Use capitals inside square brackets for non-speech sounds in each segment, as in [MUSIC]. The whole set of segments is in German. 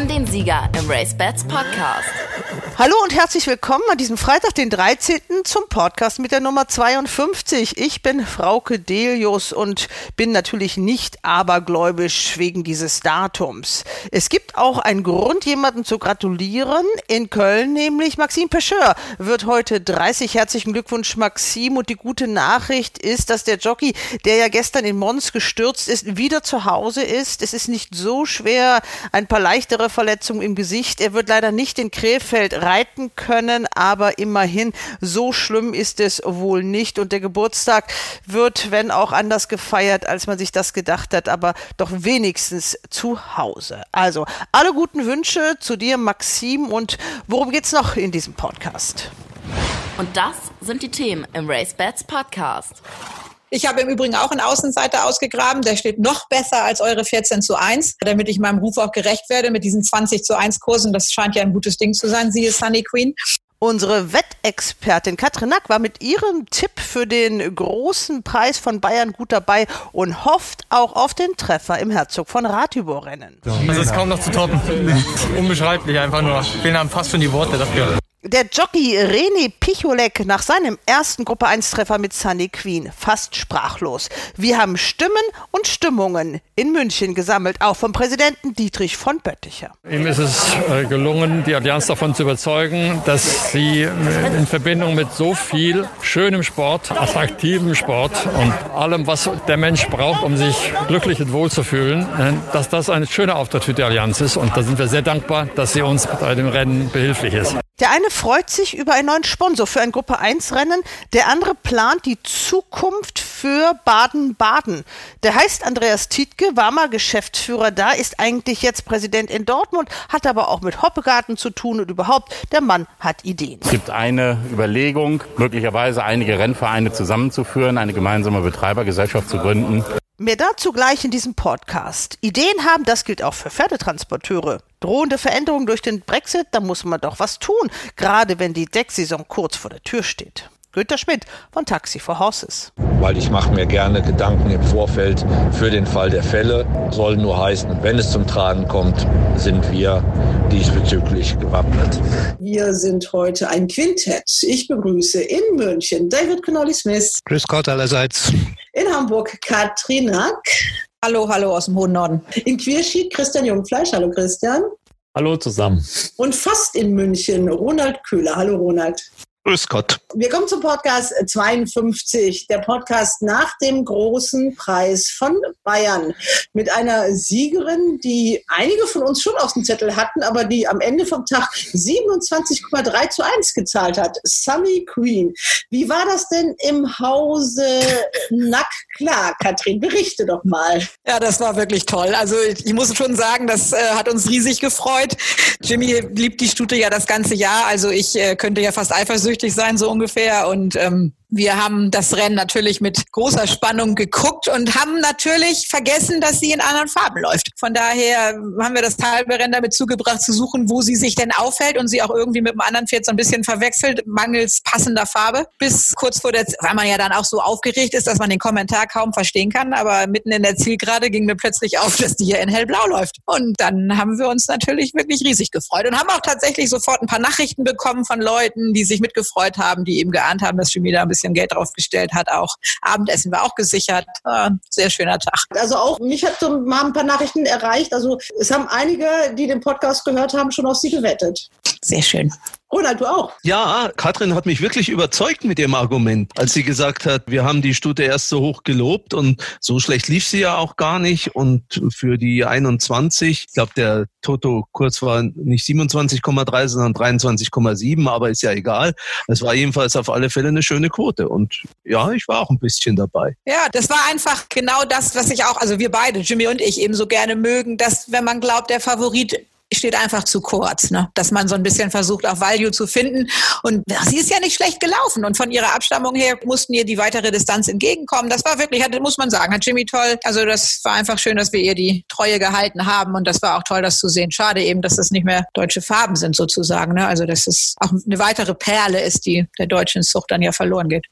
haben den Sieger im Race Bats Podcast. Hallo und herzlich willkommen an diesem Freitag, den 13. zum Podcast mit der Nummer 52. Ich bin Frauke Delius und bin natürlich nicht abergläubisch wegen dieses Datums. Es gibt auch einen Grund, jemanden zu gratulieren. In Köln nämlich Maxim Pecheur wird heute 30. Herzlichen Glückwunsch, Maxim. Und die gute Nachricht ist, dass der Jockey, der ja gestern in Mons gestürzt ist, wieder zu Hause ist. Es ist nicht so schwer, ein paar leichtere Verletzungen im Gesicht. Er wird leider nicht in Krefeld reiten können, aber immerhin so schlimm ist es wohl nicht. Und der Geburtstag wird, wenn auch anders gefeiert, als man sich das gedacht hat, aber doch wenigstens zu Hause. Also alle guten Wünsche zu dir, Maxim. Und worum geht's noch in diesem Podcast? Und das sind die Themen im Race Bats Podcast. Ich habe im Übrigen auch einen Außenseiter ausgegraben. Der steht noch besser als eure 14 zu 1, damit ich meinem Ruf auch gerecht werde mit diesen 20 zu 1 Kursen. Das scheint ja ein gutes Ding zu sein. Sie ist Sunny Queen. Unsere Wettexpertin Katrin Nack war mit ihrem Tipp für den großen Preis von Bayern gut dabei und hofft auch auf den Treffer im Herzog von Ratibor-Rennen. Also ist kaum noch zu toppen. [LAUGHS] Unbeschreiblich einfach nur. Fehlen haben fast schon die Worte dafür. Der Jockey René Picholek nach seinem ersten Gruppe 1 Treffer mit Sunny Queen fast sprachlos. Wir haben Stimmen und Stimmungen in München gesammelt, auch vom Präsidenten Dietrich von Bötticher. Ihm ist es äh, gelungen, die Allianz davon zu überzeugen, dass sie in Verbindung mit so viel schönem Sport, attraktivem Sport und allem, was der Mensch braucht, um sich glücklich und wohl zu fühlen, äh, dass das ein schöner Auftritt für die Allianz ist. Und da sind wir sehr dankbar, dass sie uns bei dem Rennen behilflich ist. Der eine freut sich über einen neuen Sponsor für ein Gruppe 1 Rennen, der andere plant die Zukunft für Baden-Baden. Der heißt Andreas Tietke, war mal Geschäftsführer da, ist eigentlich jetzt Präsident in Dortmund, hat aber auch mit Hoppegarten zu tun und überhaupt, der Mann hat Ideen. Es gibt eine Überlegung, möglicherweise einige Rennvereine zusammenzuführen, eine gemeinsame Betreibergesellschaft zu gründen. Mehr dazu gleich in diesem Podcast. Ideen haben, das gilt auch für Pferdetransporteure. Drohende Veränderungen durch den Brexit, da muss man doch was tun, gerade wenn die Decksaison kurz vor der Tür steht. Günter Schmidt von Taxi for Horses. Weil ich mache mir gerne Gedanken im Vorfeld für den Fall der Fälle. Soll nur heißen, wenn es zum Tragen kommt, sind wir diesbezüglich gewappnet. Wir sind heute ein Quintett. Ich begrüße in München David Connolly-Smith. Grüß Gott allerseits. In Hamburg Katrin Nack. Hallo, hallo aus dem hohen Norden. In Quierschied Christian Jungfleisch. Hallo Christian. Hallo zusammen. Und fast in München Ronald Köhler. Hallo Ronald. Grüß Gott. Wir kommen zum Podcast 52, der Podcast nach dem großen Preis von Bayern. Mit einer Siegerin, die einige von uns schon auf dem Zettel hatten, aber die am Ende vom Tag 27,3 zu 1 gezahlt hat. Sunny Queen. Wie war das denn im Hause Nack klar? Katrin, berichte doch mal. Ja, das war wirklich toll. Also ich muss schon sagen, das äh, hat uns riesig gefreut. Jimmy liebt die Stute ja das ganze Jahr. Also ich äh, könnte ja fast eifersüchtig sein, so ungefähr. Und ähm, wir haben das Rennen natürlich mit großer Spannung geguckt und haben natürlich vergessen, dass sie in anderen Farben läuft. Von daher haben wir das halbe Rennen damit zugebracht, zu suchen, wo sie sich denn aufhält und sie auch irgendwie mit dem anderen Pferd so ein bisschen verwechselt, mangels passender Farbe. Bis kurz vor der, weil man ja dann auch so aufgeregt ist, dass man den Kommentar kaum verstehen kann. Aber mitten in der Zielgerade ging mir plötzlich auf, dass die hier in hellblau läuft. Und dann haben wir uns natürlich wirklich riesig gefreut und haben auch tatsächlich sofort ein paar Nachrichten bekommen von Leuten, die sich mitgefreut haben, die eben geahnt haben, dass Jimmy da ein bisschen bisschen Geld draufgestellt hat. Auch Abendessen war auch gesichert. Äh, sehr schöner Tag. Also auch mich hat so mal ein paar Nachrichten erreicht. Also es haben einige, die den Podcast gehört haben, schon auf sie gewettet. Sehr schön. Ronald, du auch? Ja, Katrin hat mich wirklich überzeugt mit ihrem Argument, als sie gesagt hat, wir haben die Stute erst so hoch gelobt und so schlecht lief sie ja auch gar nicht. Und für die 21, ich glaube, der Toto-Kurs war nicht 27,3, sondern 23,7, aber ist ja egal. Es war jedenfalls auf alle Fälle eine schöne Quote. Und ja, ich war auch ein bisschen dabei. Ja, das war einfach genau das, was ich auch, also wir beide, Jimmy und ich, eben so gerne mögen, dass wenn man glaubt, der Favorit steht einfach zu kurz, ne? dass man so ein bisschen versucht, auch Value zu finden. Und sie ist ja nicht schlecht gelaufen. Und von ihrer Abstammung her mussten ihr die weitere Distanz entgegenkommen. Das war wirklich, muss man sagen, hat Jimmy toll. Also das war einfach schön, dass wir ihr die Treue gehalten haben. Und das war auch toll, das zu sehen. Schade eben, dass das nicht mehr deutsche Farben sind sozusagen. Ne? Also dass es auch eine weitere Perle ist, die der deutschen Zucht dann ja verloren geht.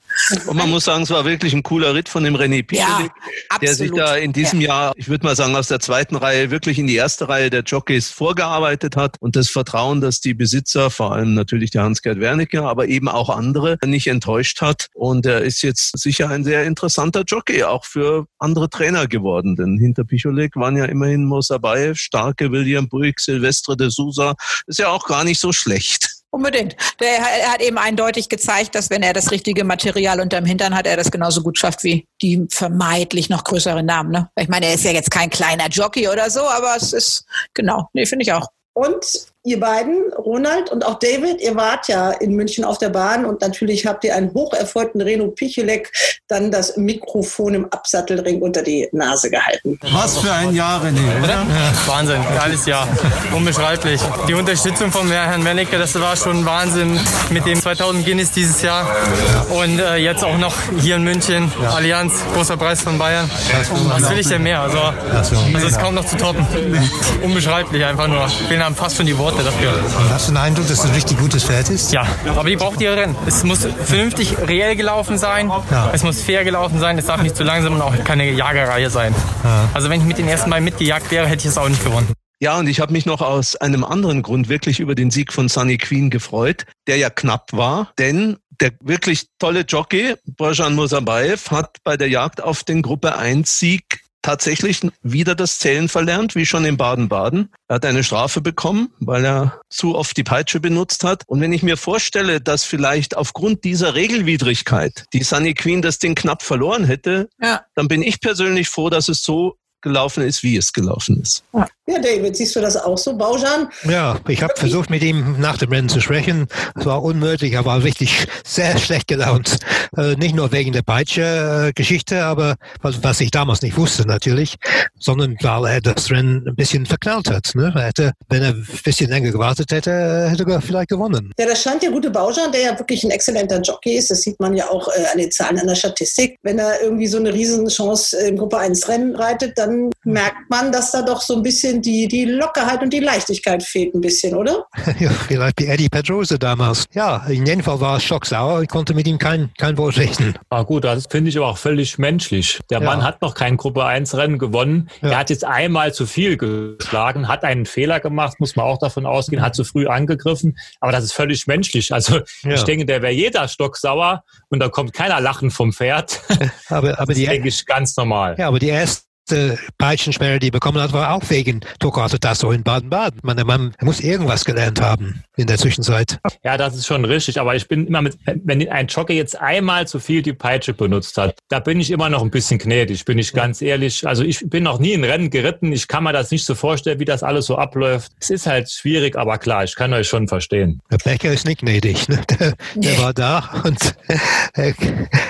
Und man muss sagen, es war wirklich ein cooler Ritt von dem René Pichelik, ja, der sich da in diesem ja. Jahr, ich würde mal sagen, aus der zweiten Reihe wirklich in die erste Reihe der Jockeys vorgearbeitet hat und das Vertrauen, dass die Besitzer, vor allem natürlich der Hans-Gerd Wernicke, aber eben auch andere, nicht enttäuscht hat. Und er ist jetzt sicher ein sehr interessanter Jockey, auch für andere Trainer geworden. Denn hinter Picholek waren ja immerhin Mosabayev, starke William Buick, Silvestre de Sousa. Ist ja auch gar nicht so schlecht. Unbedingt. Der, er hat eben eindeutig gezeigt, dass wenn er das richtige Material unterm Hintern hat, er das genauso gut schafft wie die vermeintlich noch größeren Namen. Ne? Ich meine, er ist ja jetzt kein kleiner Jockey oder so, aber es ist, genau, nee, finde ich auch. Und ihr beiden, Ronald und auch David, ihr wart ja in München auf der Bahn und natürlich habt ihr einen hocherfolgten Reno Pichelek dann das Mikrofon im Absattelring unter die Nase gehalten. Was für ein Jahr, René, oder? Ja, Wahnsinn, geiles Jahr. Unbeschreiblich. Die Unterstützung von Herrn Mennecke, das war schon Wahnsinn mit dem 2000 Guinness dieses Jahr. Und äh, jetzt auch noch hier in München. Allianz, großer Preis von Bayern. Was will ich denn mehr? Also, also ist kaum noch zu toppen. Unbeschreiblich einfach nur. Wir haben fast schon die Worte dafür. Und hast du den Eindruck, dass es ein richtig gutes Pferd ist? Ja, aber die braucht ihre Rennen. Es muss vernünftig reell gelaufen sein. Ja. Es muss fair gelaufen sein. Es darf nicht zu langsam und auch keine Jagerreihe sein. Ja. Also wenn ich mit den ersten Mal mitgejagt wäre, hätte ich es auch nicht gewonnen. Ja, und ich habe mich noch aus einem anderen Grund wirklich über den Sieg von Sunny Queen gefreut, der ja knapp war, denn der wirklich tolle Jockey, Bojan Musabayev, hat bei der Jagd auf den Gruppe 1 Sieg tatsächlich wieder das Zählen verlernt, wie schon in Baden-Baden. Er hat eine Strafe bekommen, weil er zu oft die Peitsche benutzt hat. Und wenn ich mir vorstelle, dass vielleicht aufgrund dieser Regelwidrigkeit die Sunny Queen das Ding knapp verloren hätte, ja. dann bin ich persönlich froh, dass es so gelaufen ist, wie es gelaufen ist. Ja, David, siehst du das auch so, Baujan? Ja, ich habe versucht, mit ihm nach dem Rennen zu sprechen. Es war unmöglich, er war wirklich sehr schlecht gelaunt. Äh, nicht nur wegen der Peitsche-Geschichte, äh, aber was, was, ich damals nicht wusste natürlich, sondern weil er das Rennen ein bisschen verknallt hat. Ne? Er hätte, wenn er ein bisschen länger gewartet hätte, hätte er vielleicht gewonnen. Ja, das scheint der gute Baujan, der ja wirklich ein exzellenter Jockey ist. Das sieht man ja auch äh, an den Zahlen, an der Statistik. Wenn er irgendwie so eine Riesenchance im Gruppe 1 Rennen reitet, dann merkt man, dass da doch so ein bisschen die, die Lockerheit und die Leichtigkeit fehlt ein bisschen, oder? [LAUGHS] ja, vielleicht wie Eddie Pedrosa damals. Ja, in jedem Fall war es schocksauer. Ich konnte mit ihm kein, kein Wort richten. Ah, gut, das finde ich aber auch völlig menschlich. Der ja. Mann hat noch kein Gruppe 1 Rennen gewonnen. Ja. Er hat jetzt einmal zu viel geschlagen, hat einen Fehler gemacht, muss man auch davon ausgehen, hat zu früh angegriffen. Aber das ist völlig menschlich. Also ja. ich denke, der wäre jeder stocksauer und da kommt keiner lachen vom Pferd. [LAUGHS] aber, aber das die, denke ich ganz normal. Ja, aber die ersten erste Peitschensperre, die bekommen hat, war auch wegen Tokato Tasso in Baden-Baden. Man, man muss irgendwas gelernt haben in der Zwischenzeit. Ja, das ist schon richtig. Aber ich bin immer mit, wenn ein Jockey jetzt einmal zu viel die Peitsche benutzt hat, da bin ich immer noch ein bisschen gnädig, bin ich ganz ehrlich. Also ich bin noch nie in Rennen geritten. Ich kann mir das nicht so vorstellen, wie das alles so abläuft. Es ist halt schwierig, aber klar, ich kann euch schon verstehen. Der Becker ist nicht gnädig. Ne? Der, der war da und [LAUGHS] er,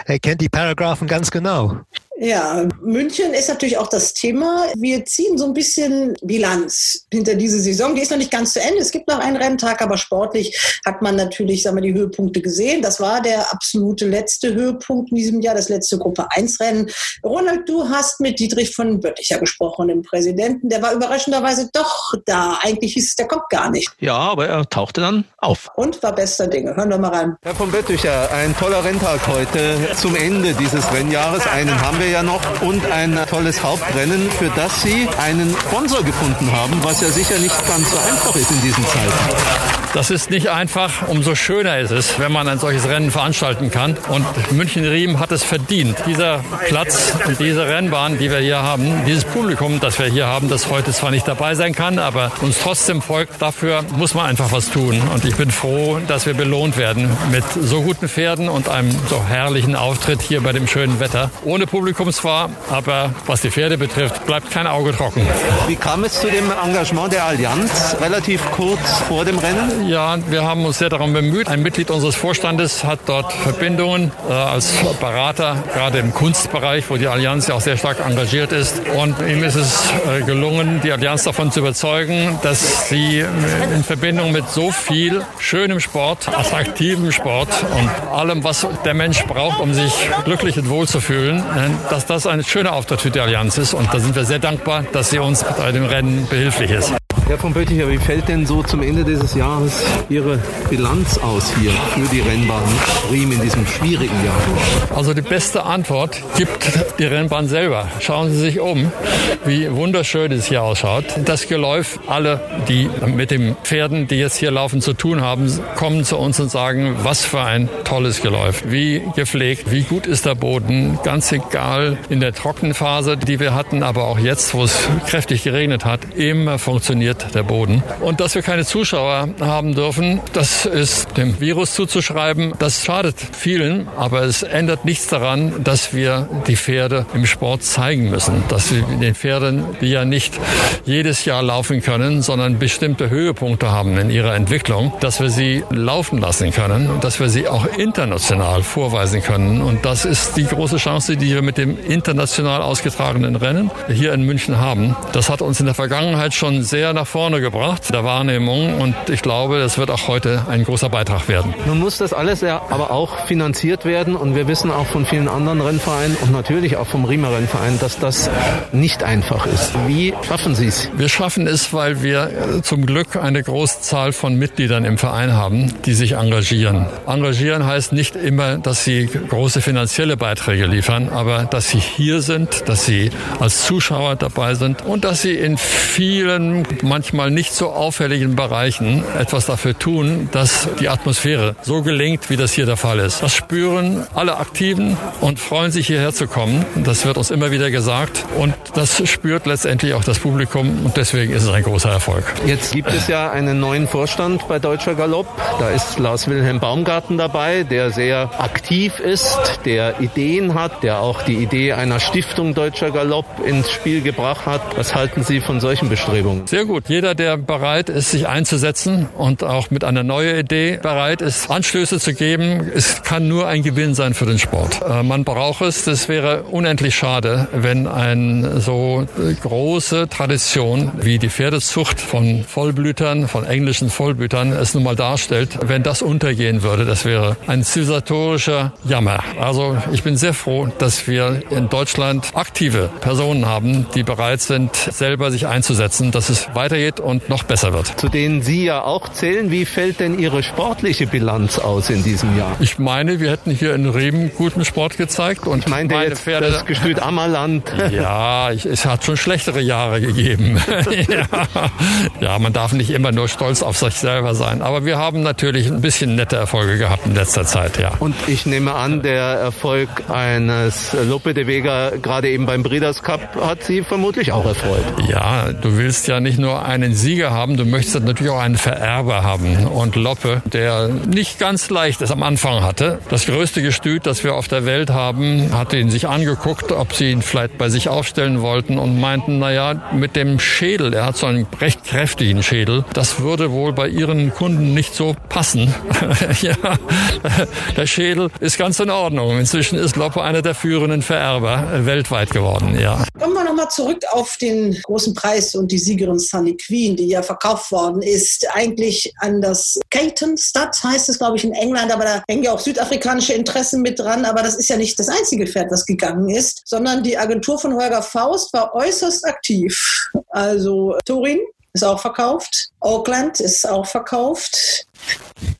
er kennt die Paragraphen ganz genau. Ja, München ist natürlich auch das Thema. Wir ziehen so ein bisschen Bilanz hinter diese Saison. Die ist noch nicht ganz zu Ende. Es gibt noch einen Renntag, aber sportlich hat man natürlich sagen wir, die Höhepunkte gesehen. Das war der absolute letzte Höhepunkt in diesem Jahr, das letzte Gruppe 1 Rennen. Ronald, du hast mit Dietrich von Bötticher gesprochen, dem Präsidenten. Der war überraschenderweise doch da. Eigentlich hieß es, der kommt gar nicht. Ja, aber er tauchte dann auf. Und war bester Dinge. Hören wir mal rein. Herr von Bötticher, ein toller Renntag heute zum Ende dieses Rennjahres. Einen haben wir ja noch und ein tolles Hauptrennen, für das Sie einen Sponsor gefunden haben, was ja sicher nicht ganz so einfach ist in diesen Zeiten. Das ist nicht einfach, umso schöner ist es, wenn man ein solches Rennen veranstalten kann. Und München-Riem hat es verdient. Dieser Platz und diese Rennbahn, die wir hier haben, dieses Publikum, das wir hier haben, das heute zwar nicht dabei sein kann, aber uns trotzdem folgt, dafür muss man einfach was tun. Und ich bin froh, dass wir belohnt werden mit so guten Pferden und einem so herrlichen Auftritt hier bei dem schönen Wetter. Ohne Publikum zwar, aber was die Pferde betrifft, bleibt kein Auge trocken. Wie kam es zu dem Engagement der Allianz relativ kurz vor dem Rennen? Ja, wir haben uns sehr darum bemüht. Ein Mitglied unseres Vorstandes hat dort Verbindungen äh, als Berater, gerade im Kunstbereich, wo die Allianz ja auch sehr stark engagiert ist. Und ihm ist es äh, gelungen, die Allianz davon zu überzeugen, dass sie in Verbindung mit so viel schönem Sport, attraktivem Sport und allem, was der Mensch braucht, um sich glücklich und wohl zu fühlen, äh, dass das ein schöner Auftritt für die Allianz ist. Und da sind wir sehr dankbar, dass sie uns bei dem Rennen behilflich ist. Herr von Bötticher, wie fällt denn so zum Ende dieses Jahres Ihre Bilanz aus hier für die Rennbahn Riem in diesem schwierigen Jahr? Also die beste Antwort gibt die Rennbahn selber. Schauen Sie sich um, wie wunderschön es hier ausschaut. Das Geläuf, alle, die mit den Pferden, die jetzt hier laufen, zu tun haben, kommen zu uns und sagen, was für ein tolles Geläuf. Wie gepflegt, wie gut ist der Boden. Ganz egal in der Trockenphase, die wir hatten, aber auch jetzt, wo es kräftig geregnet hat, immer funktioniert der Boden. Und dass wir keine Zuschauer haben dürfen, das ist dem Virus zuzuschreiben. Das schadet vielen, aber es ändert nichts daran, dass wir die Pferde im Sport zeigen müssen. Dass wir den Pferden, die ja nicht jedes Jahr laufen können, sondern bestimmte Höhepunkte haben in ihrer Entwicklung, dass wir sie laufen lassen können und dass wir sie auch international vorweisen können. Und das ist die große Chance, die wir mit dem international ausgetragenen Rennen hier in München haben. Das hat uns in der Vergangenheit schon sehr nach vorne gebracht, der Wahrnehmung. Und ich glaube, das wird auch heute ein großer Beitrag werden. Nun muss das alles ja aber auch finanziert werden. Und wir wissen auch von vielen anderen Rennvereinen und natürlich auch vom Riemer Rennverein, dass das nicht einfach ist. Wie schaffen Sie es? Wir schaffen es, weil wir zum Glück eine große Zahl von Mitgliedern im Verein haben, die sich engagieren. Engagieren heißt nicht immer, dass sie große finanzielle Beiträge liefern, aber dass sie hier sind, dass sie als Zuschauer dabei sind und dass sie in vielen, manchmal nicht so auffälligen Bereichen etwas dafür tun, dass die Atmosphäre so gelingt, wie das hier der Fall ist. Das spüren alle Aktiven und freuen sich hierher zu kommen. Das wird uns immer wieder gesagt und das spürt letztendlich auch das Publikum und deswegen ist es ein großer Erfolg. Jetzt gibt es ja einen neuen Vorstand bei Deutscher Galopp. Da ist Lars Wilhelm Baumgarten dabei, der sehr aktiv ist, der Ideen hat, der auch die Idee einer Stiftung Deutscher Galopp ins Spiel gebracht hat. Was halten Sie von solchen Bestrebungen? Sehr gut. Jeder, der bereit ist, sich einzusetzen und auch mit einer neuen Idee bereit ist, Anstöße zu geben, es kann nur ein Gewinn sein für den Sport. Äh, man braucht es. Das wäre unendlich schade, wenn eine so große Tradition wie die Pferdezucht von Vollblütern, von englischen Vollblütern es nun mal darstellt, wenn das untergehen würde. Das wäre ein zivilisatorischer Jammer. Also ich bin sehr froh, dass wir in Deutschland aktive Personen haben, die bereit sind, selber sich einzusetzen, dass es weitergeht und noch besser wird. Zu denen Sie ja auch zählen. Wie fällt denn Ihre sportliche Bilanz aus in diesem Jahr? Ich meine, wir hätten hier in Riemen guten Sport gezeigt und ich meine jetzt Pferde das Gestüt Ammerland. [LAUGHS] Ja, ich, es hat schon schlechtere Jahre gegeben. [LAUGHS] ja. ja, man darf nicht immer nur stolz auf sich selber sein. Aber wir haben natürlich ein bisschen nette Erfolge gehabt in letzter Zeit, ja. Und ich nehme an, der Erfolg eines Lope de Vega gerade eben beim Breeders Cup hat Sie vermutlich auch erfreut. Ja, du willst ja nicht nur einen Sieger haben, du möchtest natürlich auch einen Vererber haben. Und Loppe, der nicht ganz leicht es am Anfang hatte, das größte Gestüt, das wir auf der Welt haben, hat ihn sich angeguckt, ob sie ihn vielleicht bei sich aufstellen wollten und meinten, naja, mit dem Schädel, er hat so einen recht kräftigen Schädel, das würde wohl bei ihren Kunden nicht so passen. [LAUGHS] ja, der Schädel ist ganz in Ordnung. Inzwischen ist Loppe einer der führenden Vererber weltweit geworden, ja. Kommen wir nochmal zurück auf den großen Preis und die Siegerin Sunny Queen, die ja verkauft worden ist, eigentlich an das Caton Stud, heißt es, glaube ich, in England, aber da hängen ja auch südafrikanische Interessen mit dran, aber das ist ja nicht das einzige Pferd, das gegangen ist, sondern die Agentur von Holger Faust war äußerst aktiv. Also Turin ist auch verkauft, Auckland ist auch verkauft,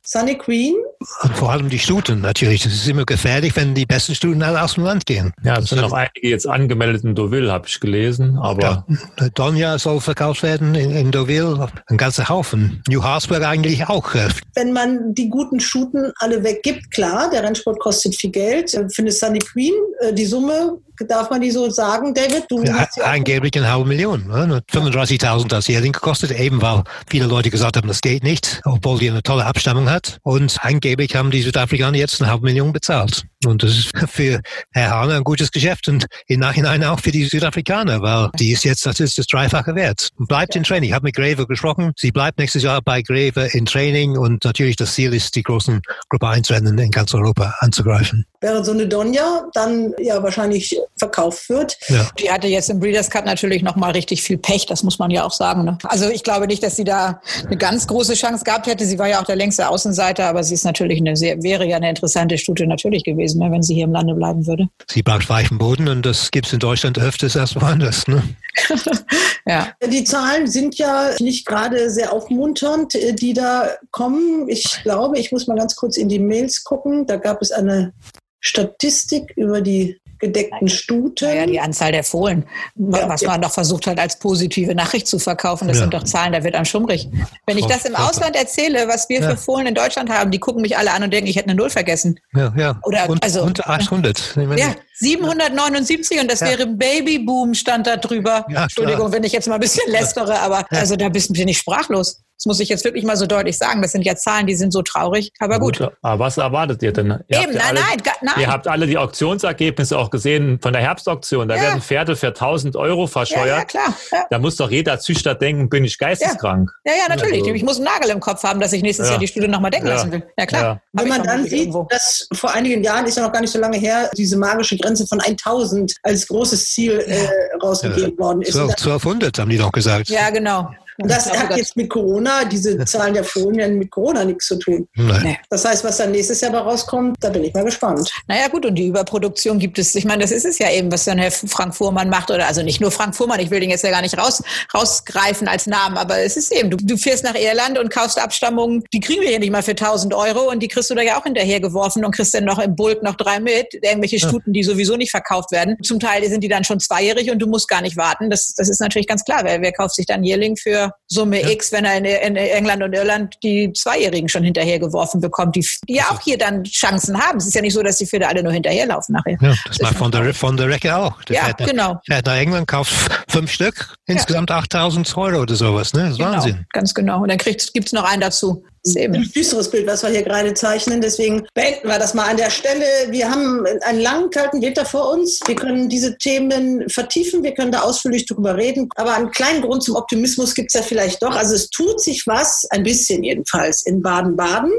Sunny Queen. Und vor allem die Stuten natürlich. Das ist immer gefährlich, wenn die besten Stuten alle aus dem Land gehen. Ja, es sind noch einige jetzt angemeldet in Deauville, habe ich gelesen. Aber ja, Donja soll verkauft werden in, in Deauville. Ein ganzer Haufen. New Harsburg eigentlich auch. Wenn man die guten Stuten alle weggibt, klar, der Rennsport kostet viel Geld. Für eine Sunny Queen, äh, die Summe, darf man die so sagen, David? Du ja, angeblich eine halbe Million. Ne? 35.000 das Jährling gekostet, eben weil viele Leute gesagt haben, das geht nicht, obwohl die eine tolle Abstammung hat. Und angeblich haben die Südafrikaner jetzt eine halbe Million bezahlt. Und das ist [LAUGHS] für Herr Hahn ein gutes Geschäft und im Nachhinein auch für die Südafrikaner, weil die ist jetzt, das ist das Dreifache wert. Bleibt in Training. Ich habe mit Greve gesprochen. Sie bleibt nächstes Jahr bei Greve in Training und natürlich das Ziel ist, die großen Gruppe 1 Rennen in ganz Europa anzugreifen. Während so eine Donja dann ja wahrscheinlich verkauft wird. Ja. Die hatte jetzt im Breeders' Cup natürlich nochmal richtig viel Pech, das muss man ja auch sagen. Ne? Also ich glaube nicht, dass sie da eine ganz große Chance gehabt hätte. Sie war ja auch der längste Außenseiter, aber sie ist natürlich eine sehr, wäre ja eine interessante Studie natürlich gewesen gewesen wäre, wenn sie hier im Lande bleiben würde. Sie braucht weichen Boden und das gibt es in Deutschland öfters als woanders. Ne? [LAUGHS] ja. Die Zahlen sind ja nicht gerade sehr aufmunternd, äh, die da kommen. Ich glaube, ich muss mal ganz kurz in die Mails gucken. Da gab es eine Statistik über die gedeckten Stuten. Ja, die Anzahl der Fohlen, was man doch versucht hat, als positive Nachricht zu verkaufen. Das ja. sind doch Zahlen, da wird einem schummrig. Wenn ich das im Ausland erzähle, was wir ja. für Fohlen in Deutschland haben, die gucken mich alle an und denken, ich hätte eine Null vergessen. Ja, ja. Oder, und, also, unter 800. Ja, 779 und das wäre Babyboom stand da drüber. Entschuldigung, wenn ich jetzt mal ein bisschen [LAUGHS] lästere, aber also da bist du nicht sprachlos. Das muss ich jetzt wirklich mal so deutlich sagen. Das sind ja Zahlen, die sind so traurig. Aber gut. gut aber was erwartet ihr denn? Ihr Eben, nein, alle, nein, nein. Ihr habt alle die Auktionsergebnisse auch gesehen von der Herbstauktion. Da ja. werden Pferde für 1000 Euro verscheuert. Ja, ja klar. Ja. Da muss doch jeder Züchter denken, bin ich geisteskrank. Ja, ja, natürlich. Also, ich muss einen Nagel im Kopf haben, dass ich nächstes Jahr die Studie nochmal denken lassen will. Ja, klar. Wenn man dann sieht, irgendwo. dass vor einigen Jahren, ist ja noch gar nicht so lange her, diese magische Grenze von 1000 als großes Ziel äh, rausgegeben worden ist. 1200 haben die doch gesagt. Ja, genau. Und das hat jetzt mit Corona, diese [LAUGHS] Zahlen der Folien mit Corona nichts zu tun. Nein. Das heißt, was dann nächstes Jahr rauskommt, da bin ich mal gespannt. Naja gut, und die Überproduktion gibt es, ich meine, das ist es ja eben, was dann Herr Frank Fuhrmann macht, oder also nicht nur Frank Fuhrmann, ich will den jetzt ja gar nicht raus, rausgreifen als Namen, aber es ist eben, du, du fährst nach Irland und kaufst Abstammungen, die kriegen wir hier nicht mal für 1000 Euro und die kriegst du da ja auch hinterhergeworfen und kriegst dann noch im Bulk noch drei mit, irgendwelche Stuten, die sowieso nicht verkauft werden. Zum Teil sind die dann schon zweijährig und du musst gar nicht warten. Das, das ist natürlich ganz klar, wer, wer kauft sich dann Jährling für Summe ja. X wenn er in, in, England und Irland die Zweijährigen schon hinterhergeworfen bekommt, die, die ja auch hier dann Chancen haben. Es ist ja nicht so, dass die Pferde alle nur hinterherlaufen nachher. Ja, das, das macht von der, von der Recke auch. Der ja, fährt genau. Nach, fährt nach England, kauft fünf Stück, insgesamt ja. 8000 Euro oder sowas. Ne? Das ist genau, Wahnsinn. Ganz genau. Und dann gibt es noch einen dazu ein düsteres Bild, was wir hier gerade zeichnen. Deswegen beenden wir das mal an der Stelle. Wir haben einen langen, kalten Winter vor uns. Wir können diese Themen vertiefen. Wir können da ausführlich drüber reden. Aber einen kleinen Grund zum Optimismus gibt es ja vielleicht doch. Also es tut sich was, ein bisschen jedenfalls, in Baden-Baden.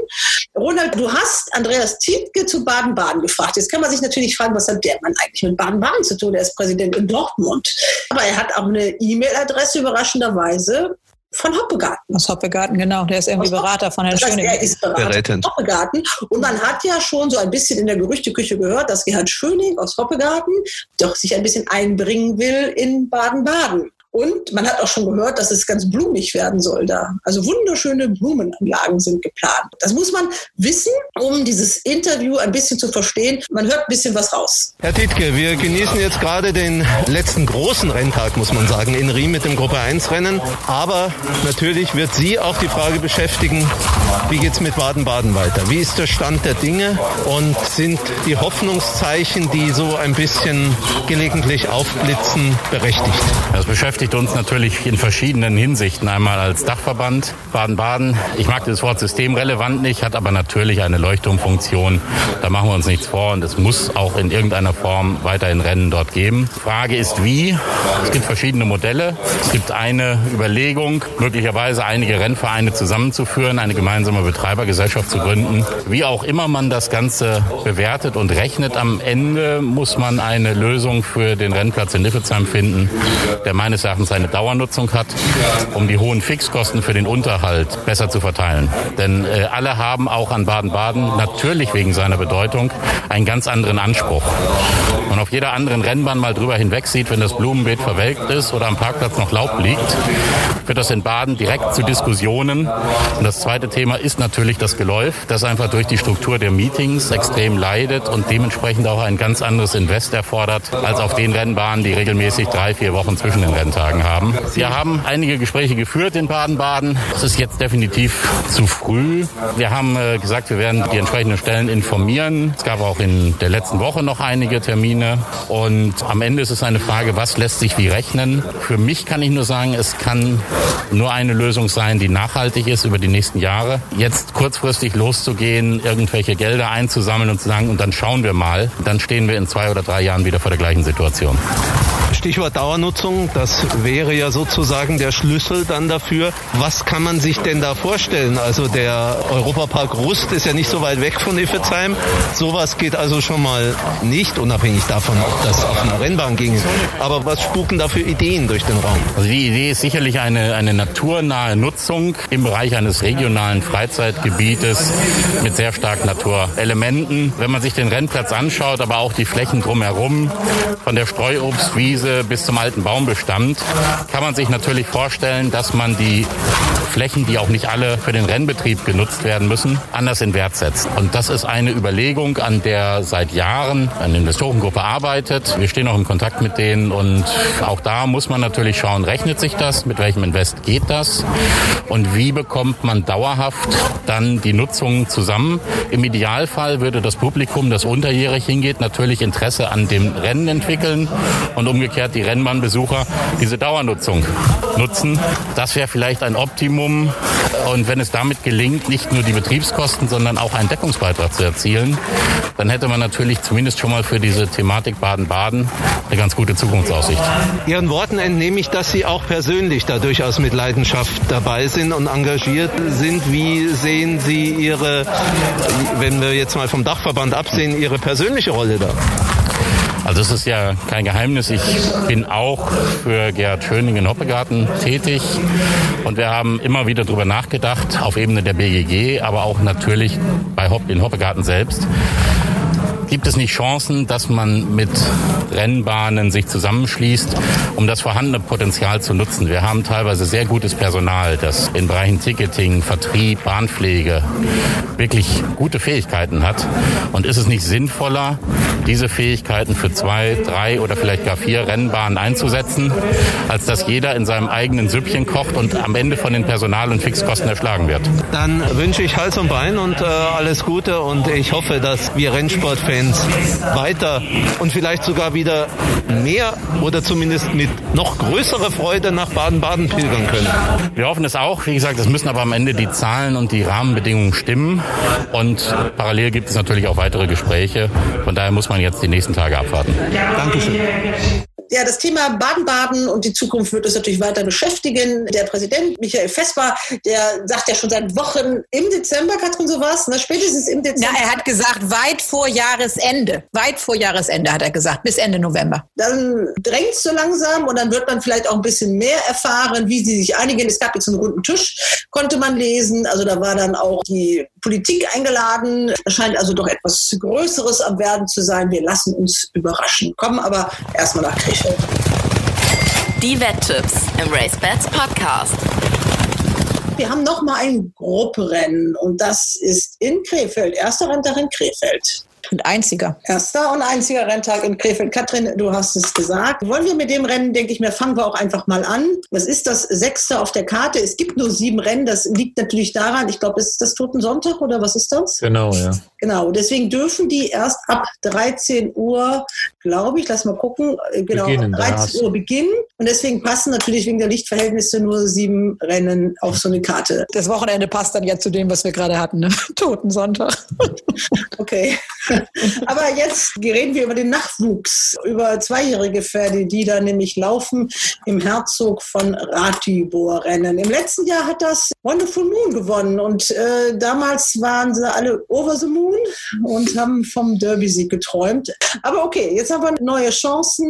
Ronald, du hast Andreas Tietke zu Baden-Baden gefragt. Jetzt kann man sich natürlich fragen, was hat der Mann eigentlich mit Baden-Baden zu tun? Er ist Präsident in Dortmund. Aber er hat auch eine E-Mail-Adresse überraschenderweise von Hoppegarten. Aus Hoppegarten, genau. Der ist irgendwie Aus Berater von Herrn Schöning. Er ist Berater von Hoppegarten. Und man hat ja schon so ein bisschen in der Gerüchteküche gehört, dass Gerhard Schöning aus Hoppegarten doch sich ein bisschen einbringen will in Baden-Baden. Und man hat auch schon gehört, dass es ganz blumig werden soll da. Also wunderschöne Blumenanlagen sind geplant. Das muss man wissen, um dieses Interview ein bisschen zu verstehen. Man hört ein bisschen was raus. Herr Tietke, wir genießen jetzt gerade den letzten großen Renntag, muss man sagen, in Riem mit dem Gruppe 1 Rennen. Aber natürlich wird Sie auch die Frage beschäftigen, wie geht es mit Baden-Baden weiter? Wie ist der Stand der Dinge? Und sind die Hoffnungszeichen, die so ein bisschen gelegentlich aufblitzen, berechtigt? Das beschäftigt beschäftigt uns natürlich in verschiedenen Hinsichten. Einmal als Dachverband Baden-Baden. Ich mag das Wort systemrelevant nicht, hat aber natürlich eine Leuchtturmfunktion. Da machen wir uns nichts vor und es muss auch in irgendeiner Form weiterhin Rennen dort geben. Frage ist wie. Es gibt verschiedene Modelle. Es gibt eine Überlegung, möglicherweise einige Rennvereine zusammenzuführen, eine gemeinsame Betreibergesellschaft zu gründen. Wie auch immer man das Ganze bewertet und rechnet, am Ende muss man eine Lösung für den Rennplatz in Liffezheim finden, der meines Erachtens Erachtens eine Dauernutzung hat, um die hohen Fixkosten für den Unterhalt besser zu verteilen. Denn äh, alle haben auch an Baden-Baden natürlich wegen seiner Bedeutung einen ganz anderen Anspruch. Man auf jeder anderen Rennbahn mal drüber hinweg sieht, wenn das Blumenbeet verwelkt ist oder am Parkplatz noch Laub liegt, führt das in Baden direkt zu Diskussionen. Und das zweite Thema ist natürlich das Geläuf, das einfach durch die Struktur der Meetings extrem leidet und dementsprechend auch ein ganz anderes Invest erfordert als auf den Rennbahnen, die regelmäßig drei, vier Wochen zwischen den Renntagen Tagen haben. Wir haben einige Gespräche geführt in Baden-Baden. Es ist jetzt definitiv zu früh. Wir haben äh, gesagt, wir werden die entsprechenden Stellen informieren. Es gab auch in der letzten Woche noch einige Termine. Und am Ende ist es eine Frage, was lässt sich wie rechnen. Für mich kann ich nur sagen, es kann nur eine Lösung sein, die nachhaltig ist über die nächsten Jahre. Jetzt kurzfristig loszugehen, irgendwelche Gelder einzusammeln und zu sagen, und dann schauen wir mal, dann stehen wir in zwei oder drei Jahren wieder vor der gleichen Situation. Stichwort Dauernutzung, das wäre ja sozusagen der Schlüssel dann dafür. Was kann man sich denn da vorstellen? Also der Europapark Rust ist ja nicht so weit weg von Iffezheim. Sowas geht also schon mal nicht, unabhängig davon, ob das auf einer Rennbahn ging. Aber was spuken da für Ideen durch den Raum? Also die Idee ist sicherlich eine, eine naturnahe Nutzung im Bereich eines regionalen Freizeitgebietes mit sehr stark Naturelementen. Wenn man sich den Rennplatz anschaut, aber auch die Flächen drumherum, von der Streuobstwiese bis zum alten Baumbestand, kann man sich natürlich vorstellen, dass man die Flächen, die auch nicht alle für den Rennbetrieb genutzt werden müssen, anders in Wert setzt. Und das ist eine Überlegung, an der seit Jahren eine Investorengruppe arbeitet. Wir stehen auch im Kontakt mit denen und auch da muss man natürlich schauen, rechnet sich das, mit welchem Invest geht das und wie bekommt man dauerhaft dann die Nutzung zusammen. Im Idealfall würde das Publikum, das unterjährig hingeht, natürlich Interesse an dem Rennen entwickeln und umgekehrt die Rennbahnbesucher diese Dauernutzung nutzen. Das wäre vielleicht ein Optimum. Und wenn es damit gelingt, nicht nur die Betriebskosten, sondern auch einen Deckungsbeitrag zu erzielen, dann hätte man natürlich zumindest schon mal für diese Thematik Baden-Baden eine ganz gute Zukunftsaussicht. Ihren Worten entnehme ich, dass Sie auch persönlich da durchaus mit Leidenschaft dabei sind und engagiert sind. Wie sehen Sie Ihre, wenn wir jetzt mal vom Dachverband absehen, Ihre persönliche Rolle da? Also es ist ja kein Geheimnis, ich bin auch für Gerhard Schöning in Hoppegarten tätig. Und wir haben immer wieder darüber nachgedacht, auf Ebene der BGG, aber auch natürlich bei Hopp in Hoppegarten selbst, Gibt es nicht Chancen, dass man mit Rennbahnen sich zusammenschließt, um das vorhandene Potenzial zu nutzen? Wir haben teilweise sehr gutes Personal, das in Bereichen Ticketing, Vertrieb, Bahnpflege wirklich gute Fähigkeiten hat. Und ist es nicht sinnvoller, diese Fähigkeiten für zwei, drei oder vielleicht gar vier Rennbahnen einzusetzen, als dass jeder in seinem eigenen Süppchen kocht und am Ende von den Personal- und Fixkosten erschlagen wird? Dann wünsche ich Hals und Bein und äh, alles Gute und ich hoffe, dass wir Rennsportfans Fans weiter und vielleicht sogar wieder mehr oder zumindest mit noch größerer Freude nach Baden-Baden pilgern können. Wir hoffen es auch. Wie gesagt, es müssen aber am Ende die Zahlen und die Rahmenbedingungen stimmen. Und parallel gibt es natürlich auch weitere Gespräche. Von daher muss man jetzt die nächsten Tage abwarten. Dankeschön. Ja, das Thema Baden-Baden und die Zukunft wird uns natürlich weiter beschäftigen. Der Präsident Michael Vesper, der sagt ja schon seit Wochen im Dezember, Katrin, sowas, ne, spätestens im Dezember. Ja, er hat gesagt, weit vor Jahresende. Weit vor Jahresende hat er gesagt, bis Ende November. Dann drängt es so langsam und dann wird man vielleicht auch ein bisschen mehr erfahren, wie sie sich einigen. Es gab jetzt einen runden Tisch, konnte man lesen. Also da war dann auch die Politik eingeladen. Scheint also doch etwas Größeres am Werden zu sein. Wir lassen uns überraschen. Kommen aber erstmal nach Krefeld. Die Wetttipps im Race Bats Podcast. Wir haben noch mal ein Grupperennen und das ist in Krefeld. Erster Renntag in Krefeld. Und einziger. Erster und einziger Renntag in Krefeld. Katrin, du hast es gesagt. Wollen wir mit dem Rennen, denke ich mir, fangen wir auch einfach mal an. Das ist das sechste auf der Karte. Es gibt nur sieben Rennen. Das liegt natürlich daran, ich glaube, ist das Toten Sonntag oder was ist das? Genau, ja. Genau, deswegen dürfen die erst ab 13 Uhr, glaube ich, lass mal gucken, äh, genau, Beginnen, da 13 hast- Uhr beginnen. Und deswegen passen natürlich wegen der Lichtverhältnisse nur sieben Rennen auf so eine Karte. Das Wochenende passt dann ja zu dem, was wir gerade hatten, ne? [LAUGHS] Totensonntag. [LAUGHS] Okay. [LAUGHS] [LAUGHS] Aber jetzt reden wir über den Nachwuchs, über zweijährige Pferde, die da nämlich laufen im Herzog von Ratibor Rennen. Im letzten Jahr hat das Wonderful Moon gewonnen und äh, damals waren sie alle over the moon und haben vom Derby-Sieg geträumt. Aber okay, jetzt haben wir neue Chancen.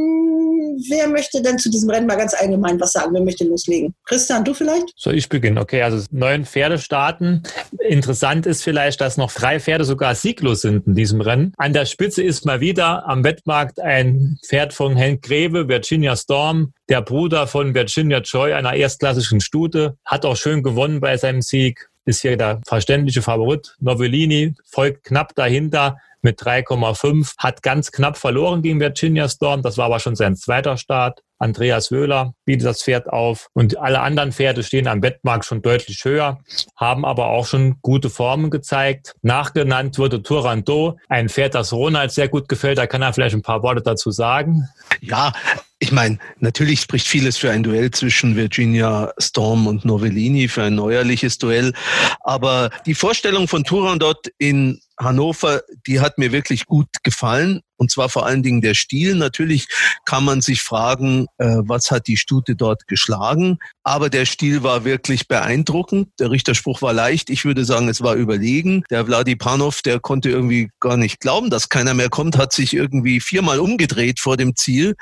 Wer möchte denn zu diesem Rennen mal ganz allgemein was sagen? Wer möchte loslegen? Christian, du vielleicht? Soll ich beginnen? Okay, also neun Pferde starten. Interessant ist vielleicht, dass noch drei Pferde sogar sieglos sind in diesem Rennen. An der Spitze ist mal wieder am Wettmarkt ein Pferd von Henk Greve, Virginia Storm, der Bruder von Virginia Joy, einer erstklassischen Stute, hat auch schön gewonnen bei seinem Sieg, ist hier der verständliche Favorit. Novellini folgt knapp dahinter mit 3,5, hat ganz knapp verloren gegen Virginia Storm, das war aber schon sein zweiter Start. Andreas Wöhler bietet das Pferd auf und alle anderen Pferde stehen am Wettmarkt schon deutlich höher, haben aber auch schon gute Formen gezeigt. Nachgenannt wurde Turando, ein Pferd, das Ronald sehr gut gefällt, da kann er vielleicht ein paar Worte dazu sagen. Ja, ich meine, natürlich spricht vieles für ein Duell zwischen Virginia Storm und Novellini, für ein neuerliches Duell. Aber die Vorstellung von Turandot in Hannover, die hat mir wirklich gut gefallen. Und zwar vor allen Dingen der Stil. Natürlich kann man sich fragen, äh, was hat die Stute dort geschlagen. Aber der Stil war wirklich beeindruckend. Der Richterspruch war leicht. Ich würde sagen, es war überlegen. Der Vladipanov, der konnte irgendwie gar nicht glauben, dass keiner mehr kommt, hat sich irgendwie viermal umgedreht vor dem Ziel.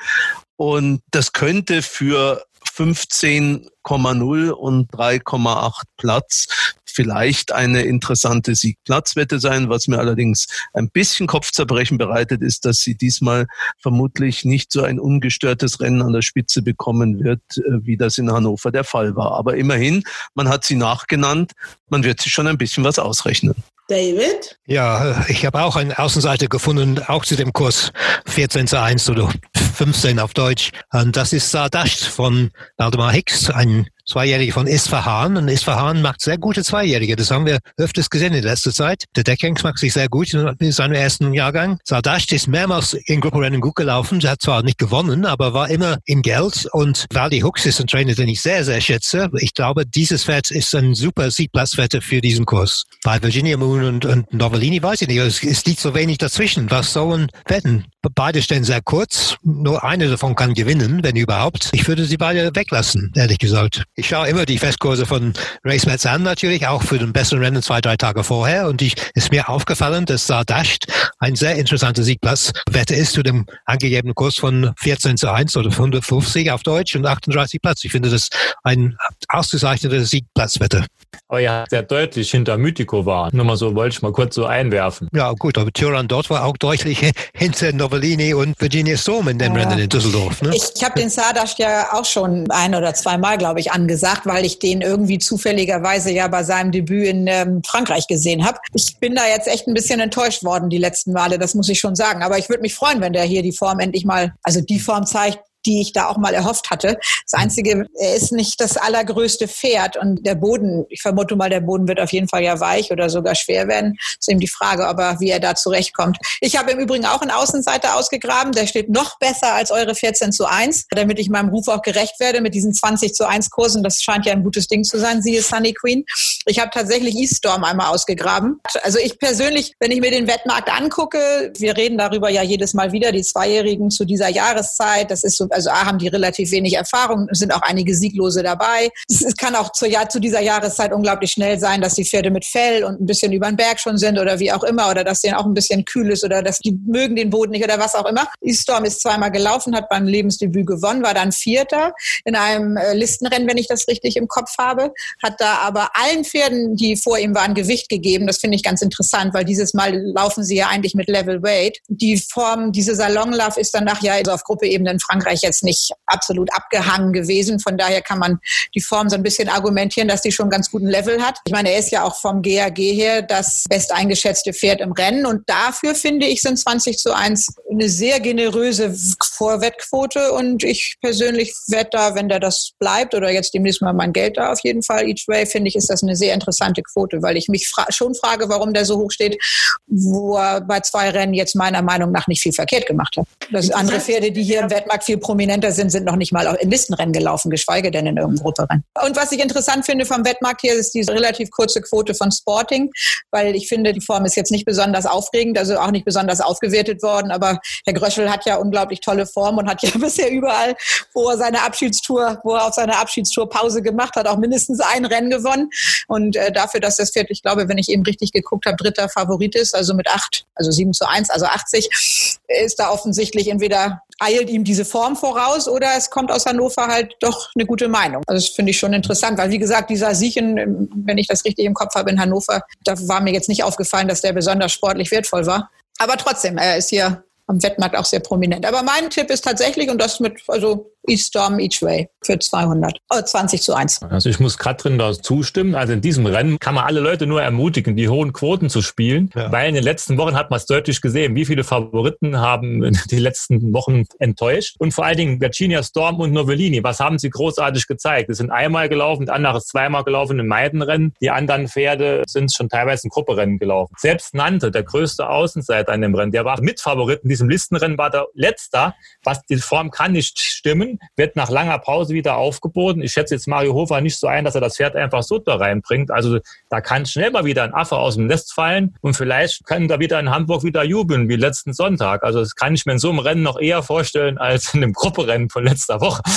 Und das könnte für 15,0 und 3,8 Platz vielleicht eine interessante Siegplatzwette sein. Was mir allerdings ein bisschen Kopfzerbrechen bereitet, ist, dass sie diesmal vermutlich nicht so ein ungestörtes Rennen an der Spitze bekommen wird, äh, wie das in Hannover der Fall war. Aber immerhin, man hat sie nachgenannt. Man wird sich schon ein bisschen was ausrechnen. David? Ja, ich habe auch eine Außenseite gefunden, auch zu dem Kurs 14 zu 1 oder 15 auf Deutsch. Und das ist Sardasht von Waldemar Hicks, ein Zweijährige von Isfahan. Und Isfahan macht sehr gute Zweijährige. Das haben wir öfters gesehen in letzter Zeit. Der Deckhengst macht sich sehr gut in seinem ersten Jahrgang. Sardasht ist mehrmals in Gruppenrennen gut gelaufen. Er hat zwar nicht gewonnen, aber war immer im Geld. Und Valdi Hooks ist ein Trainer, den ich sehr, sehr schätze. Ich glaube, dieses Pferd ist ein super Siegplatzwette für diesen Kurs. Bei Virginia Moon und, und Novellini weiß ich nicht. Es, es liegt so wenig dazwischen. Was sollen wetten? Beide stehen sehr kurz. Nur eine davon kann gewinnen, wenn überhaupt. Ich würde sie beide weglassen, ehrlich gesagt. Ich schaue immer die Festkurse von RaceMats an, natürlich, auch für den besseren Rennen zwei, drei Tage vorher. Und ich ist mir aufgefallen, dass Sardasht ein sehr interessanter Siegplatzwette ist zu dem angegebenen Kurs von 14 zu 1 oder 150 auf Deutsch und 38 Platz. Ich finde das ein ausgezeichnete Siegplatzwette. Aber ja, sehr deutlich hinter Mythico war. Nur mal so, wollte ich mal kurz so einwerfen. Ja, gut, aber Turan dort war auch deutlich [LAUGHS] hinter Novellini und Virginia Storm in dem ja. Rennen in Düsseldorf. Ne? Ich, habe den Sardasht ja auch schon ein oder zweimal, glaube ich, angesagt, weil ich den irgendwie zufälligerweise ja bei seinem Debüt in ähm, Frankreich gesehen habe. Ich bin da jetzt echt ein bisschen enttäuscht worden die letzten Male, das muss ich schon sagen. Aber ich würde mich freuen, wenn der hier die Form endlich mal, also die Form zeigt, die ich da auch mal erhofft hatte. Das Einzige, er ist nicht das allergrößte Pferd und der Boden, ich vermute mal, der Boden wird auf jeden Fall ja weich oder sogar schwer werden. ist eben die Frage, aber wie er da zurechtkommt. Ich habe im Übrigen auch einen Außenseiter ausgegraben, der steht noch besser als eure 14 zu 1, damit ich meinem Ruf auch gerecht werde mit diesen 20 zu 1 Kursen. Das scheint ja ein gutes Ding zu sein, siehe Sunny Queen. Ich habe tatsächlich E-Storm einmal ausgegraben. Also ich persönlich, wenn ich mir den Wettmarkt angucke, wir reden darüber ja jedes Mal wieder, die Zweijährigen zu dieser Jahreszeit, das ist so also A, haben die relativ wenig Erfahrung, sind auch einige Sieglose dabei. Es kann auch zu, ja, zu dieser Jahreszeit unglaublich schnell sein, dass die Pferde mit Fell und ein bisschen über den Berg schon sind oder wie auch immer oder dass denen auch ein bisschen kühl ist oder dass die mögen den Boden nicht oder was auch immer. E-Storm ist zweimal gelaufen, hat beim Lebensdebüt gewonnen, war dann Vierter in einem äh, Listenrennen, wenn ich das richtig im Kopf habe, hat da aber allen Pferden, die vor ihm waren, Gewicht gegeben. Das finde ich ganz interessant, weil dieses Mal laufen sie ja eigentlich mit Level Weight. Die Form, diese Salon Love ist danach ja also auf Gruppeebene in Frankreich Frankreich jetzt nicht absolut abgehangen gewesen. Von daher kann man die Form so ein bisschen argumentieren, dass die schon ganz guten Level hat. Ich meine, er ist ja auch vom GAG her das best eingeschätzte Pferd im Rennen und dafür finde ich sind 20 zu 1 eine sehr generöse Vorwettquote und ich persönlich werde da, wenn der das bleibt oder jetzt demnächst mal mein Geld da auf jeden Fall each way, finde ich, ist das eine sehr interessante Quote, weil ich mich fra schon frage, warum der so hoch steht, wo er bei zwei Rennen jetzt meiner Meinung nach nicht viel verkehrt gemacht hat. Das andere Pferde, die hier im Wettmarkt viel prominenter sind, sind noch nicht mal in Listenrennen gelaufen, geschweige denn in irgendeinem Grupperennen. Und was ich interessant finde vom Wettmarkt hier, ist diese relativ kurze Quote von Sporting, weil ich finde, die Form ist jetzt nicht besonders aufregend, also auch nicht besonders aufgewertet worden, aber Herr Gröschel hat ja unglaublich tolle Form und hat ja [LAUGHS] bisher überall, wo er seine Abschiedstour, wo er auf seiner Abschiedstour Pause gemacht hat, auch mindestens ein Rennen gewonnen. Und äh, dafür, dass das Pferd, ich glaube, wenn ich eben richtig geguckt habe, dritter Favorit ist, also mit acht, also sieben zu eins, also 80, ist da offensichtlich entweder eilt ihm diese Form voraus oder es kommt aus Hannover halt doch eine gute Meinung. Also das finde ich schon interessant, weil wie gesagt, dieser Sieg, in, wenn ich das richtig im Kopf habe, in Hannover, da war mir jetzt nicht aufgefallen, dass der besonders sportlich wertvoll war. Aber trotzdem, er ist hier am Wettmarkt auch sehr prominent. Aber mein Tipp ist tatsächlich, und das mit, also Each Storm Each Way für 200, äh, 20 zu 1. Also ich muss Katrin da zustimmen. Also in diesem Rennen kann man alle Leute nur ermutigen, die hohen Quoten zu spielen, ja. weil in den letzten Wochen hat man es deutlich gesehen, wie viele Favoriten haben [LAUGHS] die letzten Wochen enttäuscht. Und vor allen Dingen Virginia Storm und Novellini, was haben sie großartig gezeigt? Sie sind einmal gelaufen, der andere ist zweimal gelaufen im Meidenrennen. Die anderen Pferde sind schon teilweise in Grupperennen gelaufen. Selbst Nante, der größte Außenseiter an dem Rennen, der war mit Favoriten. In diesem Listenrennen war der Letzter. Was die Form kann nicht stimmen June, wird nach langer Pause wieder aufgeboten. Ich schätze jetzt Mario Hofer nicht so ein, dass er das Pferd einfach so da reinbringt. Also da kann schnell mal wieder ein Affe aus dem Nest fallen und vielleicht können da wieder in Hamburg wieder jubeln wie letzten Sonntag. Also das kann ich mir in so einem Rennen noch eher vorstellen als in einem Grupperennen von letzter Woche. [LAUGHS]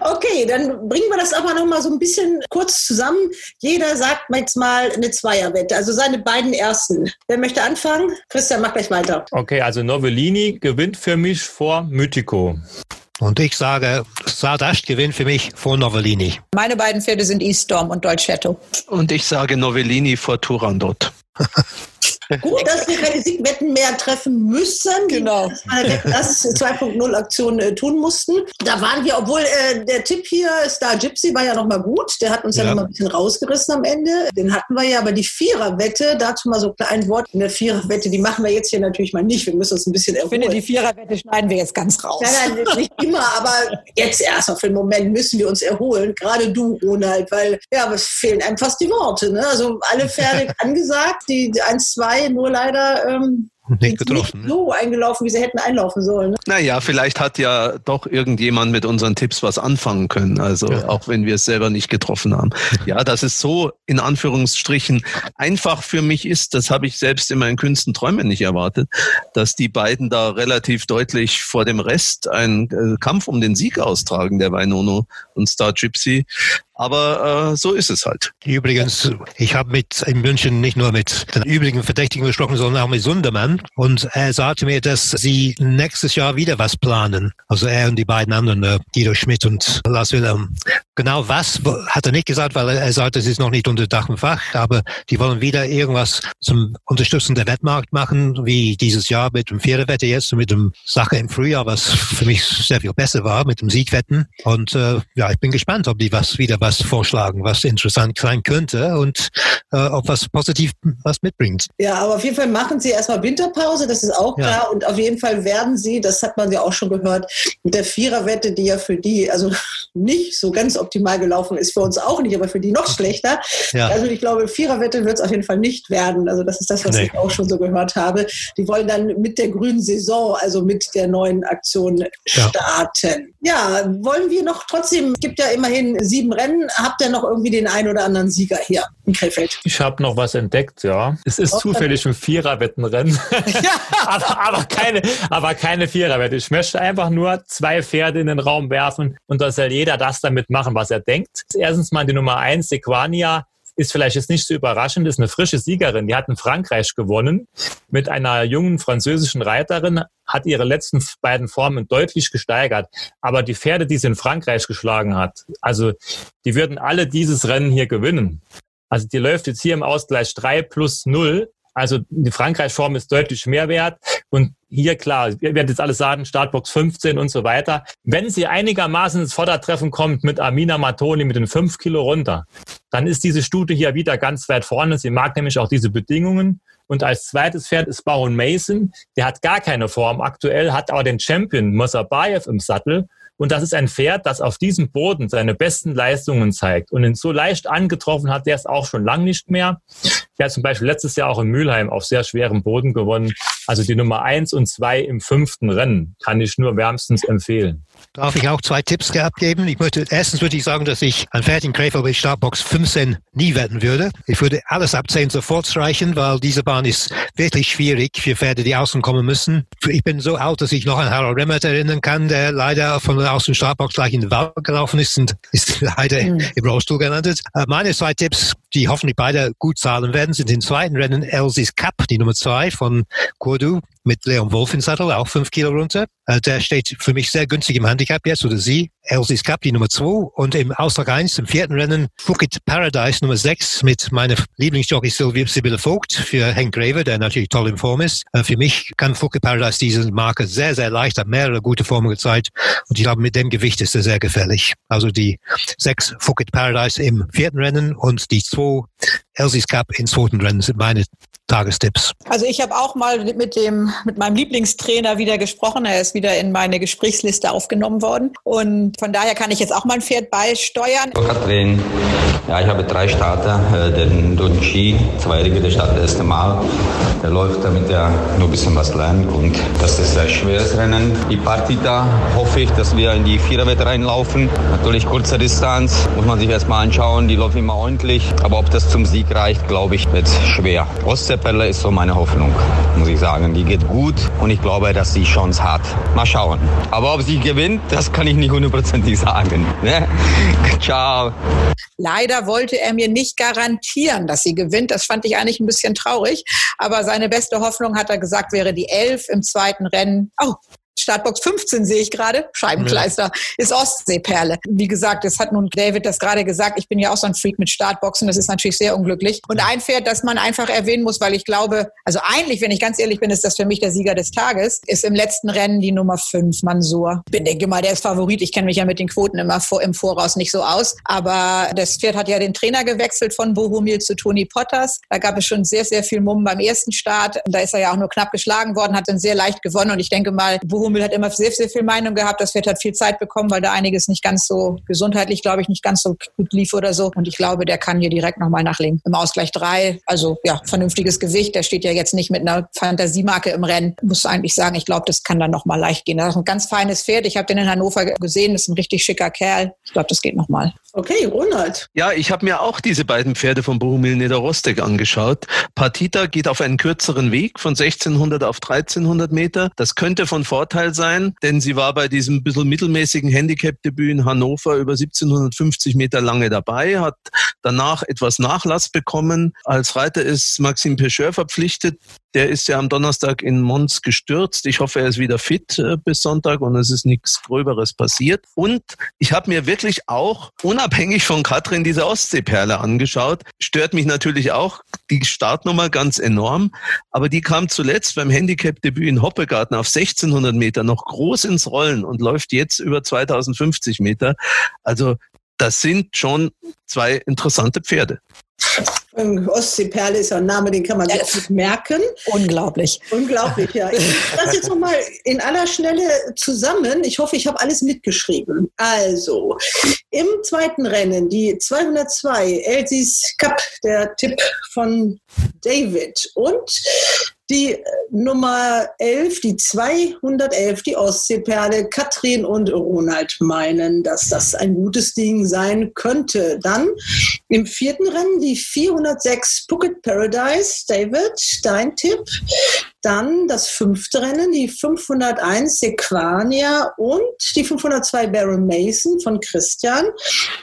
Okay, dann bringen wir das aber noch mal so ein bisschen kurz zusammen. Jeder sagt jetzt mal eine Zweierwette, also seine beiden ersten. Wer möchte anfangen? Christian, mach gleich weiter. Okay, also Novellini gewinnt für mich vor Mythico. Und ich sage, Sardash gewinnt für mich vor Novellini. Meine beiden Pferde sind Eaststorm und Dolcetto. Und ich sage Novellini vor Turandot. [LAUGHS] Gut, dass wir keine Siegwetten mehr treffen müssen. Genau. Das 2.0 Aktion äh, tun mussten. Da waren wir, obwohl äh, der Tipp hier, Star Gypsy, war ja nochmal gut. Der hat uns ja, ja nochmal ein bisschen rausgerissen am Ende. Den hatten wir ja, aber die Viererwette, dazu mal so ein Wort. Eine Viererwette, die machen wir jetzt hier natürlich mal nicht. Wir müssen uns ein bisschen erholen. Ich finde, die Viererwette schneiden wir jetzt ganz raus. Nein, nein, nicht immer, aber jetzt erst auf den Moment müssen wir uns erholen. Gerade du, Ronald, weil ja, es fehlen einem fast die Worte. Ne? Also alle Pferde [LAUGHS] angesagt, die 1, 2, nur leider ähm, nicht getroffen. Nicht so eingelaufen, wie sie hätten einlaufen sollen. Ne? Naja, vielleicht hat ja doch irgendjemand mit unseren Tipps was anfangen können. Also ja. auch wenn wir es selber nicht getroffen haben. Ja, dass es so in Anführungsstrichen einfach für mich ist, das habe ich selbst in meinen kühnsten Träumen nicht erwartet, dass die beiden da relativ deutlich vor dem Rest einen äh, Kampf um den Sieg austragen, der Weinono und Star Gypsy. Aber äh, so ist es halt. Übrigens, ich habe mit in München nicht nur mit den übrigen Verdächtigen gesprochen, sondern auch mit Sundermann. Und er sagte mir, dass sie nächstes Jahr wieder was planen. Also er und die beiden anderen, äh, Guido Schmidt und Lars Wilhelm. Genau was hat er nicht gesagt, weil er, sagte, es ist noch nicht unter Dach und Fach, aber die wollen wieder irgendwas zum Unterstützen der Wettmarkt machen, wie dieses Jahr mit dem Pferdewette jetzt und mit dem Sache im Frühjahr, was für mich sehr viel besser war, mit dem Siegwetten. Und äh, ja, ich bin gespannt, ob die was wieder was vorschlagen, was interessant sein könnte und äh, ob was positiv was mitbringt. Ja, aber auf jeden Fall machen sie erstmal Winterpause, das ist auch klar. Ja. Und auf jeden Fall werden sie, das hat man ja auch schon gehört, mit der Viererwette, die ja für die also [LAUGHS] nicht so ganz optimal gelaufen ist, für uns auch nicht, aber für die noch schlechter. Ja. Also ich glaube, Viererwette wird es auf jeden Fall nicht werden. Also das ist das, was nee. ich auch schon so gehört habe. Die wollen dann mit der grünen Saison, also mit der neuen Aktion starten. Ja, wollen wir noch trotzdem, es gibt ja immerhin sieben Rennen, habt ihr noch irgendwie den einen oder anderen Sieger hier in Krefeld? Ich habe noch was entdeckt, ja. Es ist zufällig ein Viererwettenrennen. Ja. [LAUGHS] [LAUGHS] aber, aber, keine, aber keine Viererwette. Ich möchte einfach nur zwei Pferde in den Raum werfen und da soll jeder das damit machen, was er denkt. Erstens mal die Nummer eins, Sequania ist vielleicht jetzt nicht so überraschend, ist eine frische Siegerin. Die hat in Frankreich gewonnen mit einer jungen französischen Reiterin, hat ihre letzten beiden Formen deutlich gesteigert. Aber die Pferde, die sie in Frankreich geschlagen hat, also die würden alle dieses Rennen hier gewinnen. Also die läuft jetzt hier im Ausgleich 3 plus 0 also die Frankreich-Form ist deutlich mehr wert. Und hier klar, wir werden jetzt alles sagen, Startbox 15 und so weiter. Wenn sie einigermaßen ins Vordertreffen kommt mit Amina Matoni mit den 5 Kilo runter, dann ist diese Stute hier wieder ganz weit vorne. Sie mag nämlich auch diese Bedingungen. Und als zweites Pferd ist Baron Mason. Der hat gar keine Form aktuell, hat aber den Champion Mosabayev im Sattel. Und das ist ein Pferd, das auf diesem Boden seine besten Leistungen zeigt. Und ihn so leicht angetroffen hat der es auch schon lang nicht mehr. Der hat zum Beispiel letztes Jahr auch in Mülheim auf sehr schwerem Boden gewonnen. Also die Nummer eins und zwei im fünften Rennen kann ich nur wärmstens empfehlen. Darf ich auch zwei Tipps abgeben? Ich möchte, erstens würde ich sagen, dass ich an fertigen Käfer bei Startbox 15 nie wetten würde. Ich würde alles ab 10 sofort streichen, weil diese Bahn ist wirklich schwierig für Pferde, die außen kommen müssen. Ich bin so alt, dass ich noch an Harold Remmert erinnern kann, der leider von der Außen Startbox gleich in den Wald gelaufen ist und ist [LAUGHS] leider mhm. im Rollstuhl gelandet. Äh, meine zwei Tipps, die hoffentlich beide gut zahlen werden, sind im zweiten Rennen Elsie's Cup, die Nummer zwei von Cordu mit Leon Wolf in Sattel, auch fünf Kilo runter. Äh, der steht für mich sehr günstig im Handicap jetzt, oder sie. Elsie's Cup, die Nummer zwei. Und im Austrag 1, im vierten Rennen, Phuket Paradise Nummer sechs mit meiner Lieblingsjockey Sibylle Vogt für Henk Greve, der natürlich toll in Form ist. Äh, für mich kann Phuket Paradise diese Marke sehr, sehr leicht, hat mehrere gute Formen gezeigt. Und ich glaube, mit dem Gewicht ist er sehr gefährlich. Also die sechs Phuket Paradise im vierten Rennen und die zwei Elsie's Cup im zweiten Rennen sind meine Tagestipps? Also ich habe auch mal mit dem mit meinem Lieblingstrainer wieder gesprochen. Er ist wieder in meine Gesprächsliste aufgenommen worden und von daher kann ich jetzt auch mal ein Pferd beisteuern. Katrin, ja, ich habe drei Starter. Äh, den Donchi, zweijährige, der startet das erste Mal. Der läuft, damit er nur ein bisschen was lernt und das ist ein schweres Rennen. Die Partita hoffe ich, dass wir in die Viererwette reinlaufen. Natürlich kurze Distanz, muss man sich erstmal anschauen. Die läuft immer ordentlich, aber ob das zum Sieg reicht, glaube ich, wird schwer. Ostsee Perle ist so meine Hoffnung, muss ich sagen. Die geht gut und ich glaube, dass sie Chance hat. Mal schauen. Aber ob sie gewinnt, das kann ich nicht hundertprozentig sagen. Ne? [LAUGHS] Ciao. Leider wollte er mir nicht garantieren, dass sie gewinnt. Das fand ich eigentlich ein bisschen traurig. Aber seine beste Hoffnung, hat er gesagt, wäre die Elf im zweiten Rennen. Oh, Startbox 15 sehe ich gerade, Scheibenkleister, ja. ist Ostseeperle. Wie gesagt, das hat nun David das gerade gesagt, ich bin ja auch so ein Freak mit Startboxen, das ist natürlich sehr unglücklich. Und ein Pferd, das man einfach erwähnen muss, weil ich glaube, also eigentlich, wenn ich ganz ehrlich bin, ist das für mich der Sieger des Tages, ist im letzten Rennen die Nummer 5, Mansur. Ich denke mal, der ist Favorit. Ich kenne mich ja mit den Quoten immer vor, im Voraus nicht so aus. Aber das Pferd hat ja den Trainer gewechselt von Bohumil zu Toni Potters. Da gab es schon sehr, sehr viel Mumm beim ersten Start. Da ist er ja auch nur knapp geschlagen worden, hat dann sehr leicht gewonnen. Und ich denke mal, Bohumil Hummel hat immer sehr, sehr viel Meinung gehabt. Das Pferd hat viel Zeit bekommen, weil da einiges nicht ganz so gesundheitlich, glaube ich, nicht ganz so gut lief oder so. Und ich glaube, der kann hier direkt nochmal nachlegen. Im Ausgleich drei, also ja, vernünftiges Gewicht. Der steht ja jetzt nicht mit einer Fantasiemarke im Rennen. Muss eigentlich sagen, ich glaube, das kann dann nochmal leicht gehen. Das ist ein ganz feines Pferd. Ich habe den in Hannover gesehen. Das ist ein richtig schicker Kerl. Ich glaube, das geht nochmal. Okay, Ronald. Ja, ich habe mir auch diese beiden Pferde von Bohumil Niederrostek angeschaut. Partita geht auf einen kürzeren Weg von 1600 auf 1300 Meter. Das könnte von Vorteil sein, denn sie war bei diesem bisschen mittelmäßigen Handicap-Debüt in Hannover über 1750 Meter lange dabei, hat danach etwas Nachlass bekommen. Als Reiter ist Maxim Pecheur verpflichtet. Der ist ja am Donnerstag in Mons gestürzt. Ich hoffe, er ist wieder fit äh, bis Sonntag und es ist nichts Gröberes passiert. Und ich habe mir wirklich auch unabhängig von Katrin diese Ostseeperle angeschaut. Stört mich natürlich auch die Startnummer ganz enorm, aber die kam zuletzt beim Handicap-Debüt in Hoppegarten auf 1600 Meter noch groß ins Rollen und läuft jetzt über 2050 Meter. Also das sind schon zwei interessante Pferde. Ostseeperle ist ja ein Name, den kann man sich gut merken. Unglaublich. Unglaublich, ja. Ich fasse jetzt nochmal in aller Schnelle zusammen. Ich hoffe, ich habe alles mitgeschrieben. Also, im zweiten Rennen, die 202, Elsie's Cup, der Tipp von David. Und die äh, Nummer 11, die 211, die Ostseeperle. Katrin und Ronald meinen, dass das ein gutes Ding sein könnte. Dann im vierten Rennen die 406 Phuket Paradise. David, dein Tipp? Dann das fünfte Rennen, die 501 Sequania und die 502 Baron Mason von Christian.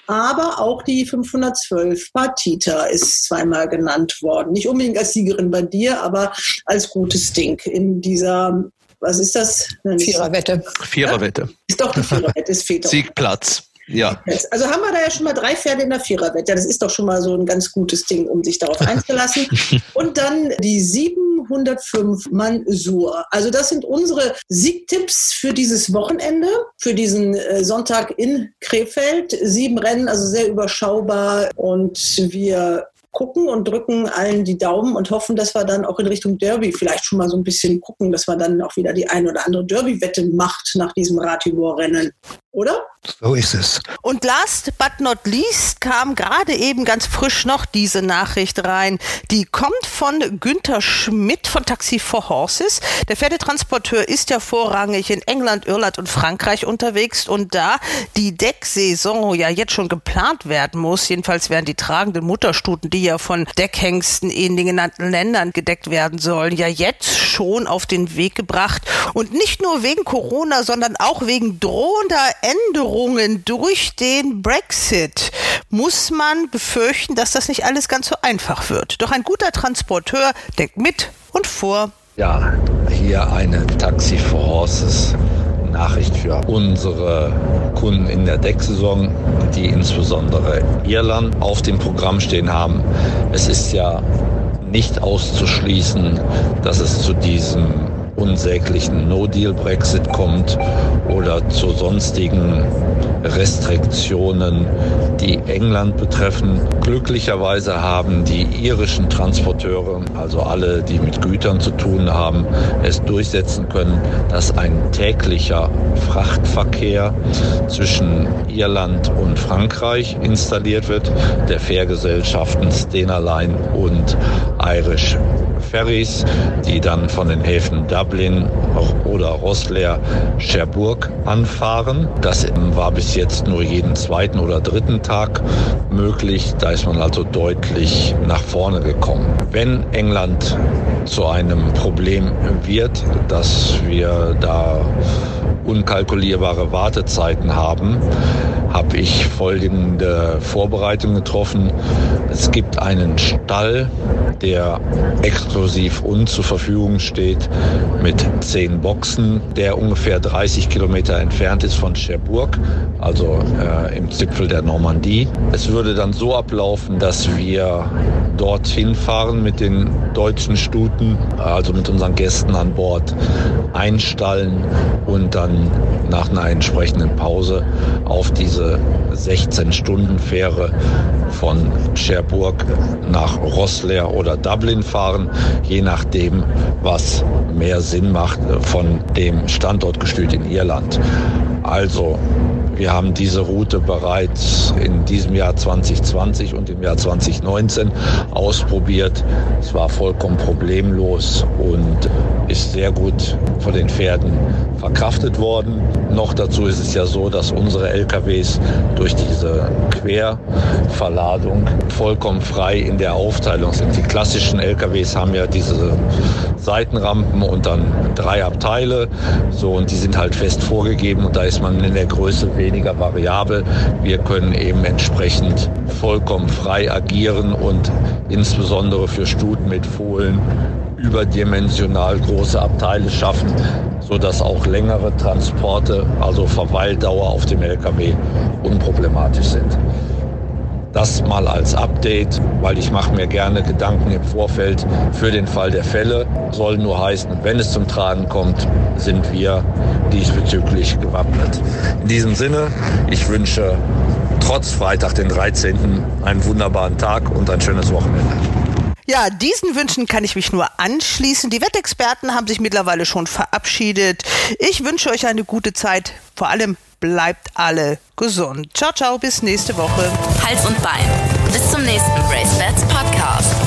Aber auch die 512 Partita ist zweimal genannt worden. Nicht unbedingt als Siegerin bei dir, aber als gutes Ding in dieser was ist das? Viererwette. Viererwette. Ja? Ist doch die Viererwette, ist fehlt Siegplatz. Ja. Also haben wir da ja schon mal drei Pferde in der Viererwette. Das ist doch schon mal so ein ganz gutes Ding, um sich darauf [LAUGHS] einzulassen. Und dann die 705 Mansur. Also das sind unsere Siegtipps für dieses Wochenende, für diesen äh, Sonntag in Krefeld. Sieben Rennen, also sehr überschaubar. Und wir gucken und drücken allen die Daumen und hoffen, dass wir dann auch in Richtung Derby vielleicht schon mal so ein bisschen gucken, dass man dann auch wieder die ein oder andere Derby-Wette macht nach diesem Ratibor-Rennen. Oder? So ist es. Und last but not least kam gerade eben ganz frisch noch diese Nachricht rein. Die kommt von Günther Schmidt von Taxi for Horses. Der Pferdetransporteur ist ja vorrangig in England, Irland und Frankreich unterwegs und da die Decksaison ja jetzt schon geplant werden muss, jedenfalls werden die tragenden Mutterstuten, die ja von Deckhengsten in den genannten Ländern gedeckt werden sollen, ja jetzt schon auf den Weg gebracht und nicht nur wegen Corona, sondern auch wegen drohender Änderungen durch den Brexit muss man befürchten, dass das nicht alles ganz so einfach wird. Doch ein guter Transporteur denkt mit und vor. Ja, hier eine Taxi for Horses. Nachricht für unsere Kunden in der Decksaison, die insbesondere Irland auf dem Programm stehen haben. Es ist ja nicht auszuschließen, dass es zu diesem unsäglichen No-Deal-Brexit kommt oder zu sonstigen Restriktionen, die England betreffen. Glücklicherweise haben die irischen Transporteure, also alle, die mit Gütern zu tun haben, es durchsetzen können, dass ein täglicher Frachtverkehr zwischen Irland und Frankreich installiert wird, der Fährgesellschaften Stena Line und Irish Ferries, die dann von den Häfen Dublin oder Rosslare Cherbourg anfahren. Das war bis jetzt nur jeden zweiten oder dritten Tag möglich. Da ist man also deutlich nach vorne gekommen. Wenn England zu einem Problem wird, dass wir da unkalkulierbare Wartezeiten haben, habe ich folgende Vorbereitung getroffen. Es gibt einen Stall, der exklusiv uns zur Verfügung steht mit zehn Boxen, der ungefähr 30 Kilometer entfernt ist von Cherbourg, also äh, im Zipfel der Normandie. Es würde dann so ablaufen, dass wir dorthin fahren mit den deutschen Stuten, also mit unseren Gästen an Bord, einstallen und dann nach einer entsprechenden Pause auf diese 16-Stunden-Fähre von Cherbourg nach Rosslare oder Dublin fahren, je nachdem, was mehr Sinn macht von dem Standortgestüt in Irland. Also wir haben diese Route bereits in diesem Jahr 2020 und im Jahr 2019 ausprobiert. Es war vollkommen problemlos und ist sehr gut von den Pferden verkraftet worden. Noch dazu ist es ja so, dass unsere LKWs durch diese Querverladung vollkommen frei in der Aufteilung sind. Die klassischen LKWs haben ja diese Seitenrampen und dann drei Abteile. So, und die sind halt fest vorgegeben und da ist man in der Größe weniger variabel. Wir können eben entsprechend vollkommen frei agieren und insbesondere für Stuten mit Fohlen überdimensional große Abteile schaffen, sodass auch längere Transporte, also Verweildauer auf dem Lkw, unproblematisch sind. Das mal als Update, weil ich mache mir gerne Gedanken im Vorfeld für den Fall der Fälle. Soll nur heißen, wenn es zum Tragen kommt, sind wir diesbezüglich gewappnet. In diesem Sinne, ich wünsche trotz Freitag, den 13. einen wunderbaren Tag und ein schönes Wochenende. Ja, diesen Wünschen kann ich mich nur anschließen. Die Wettexperten haben sich mittlerweile schon verabschiedet. Ich wünsche euch eine gute Zeit. Vor allem bleibt alle gesund. Ciao, ciao, bis nächste Woche. Hals und Bein. Bis zum nächsten Race Bats Podcast.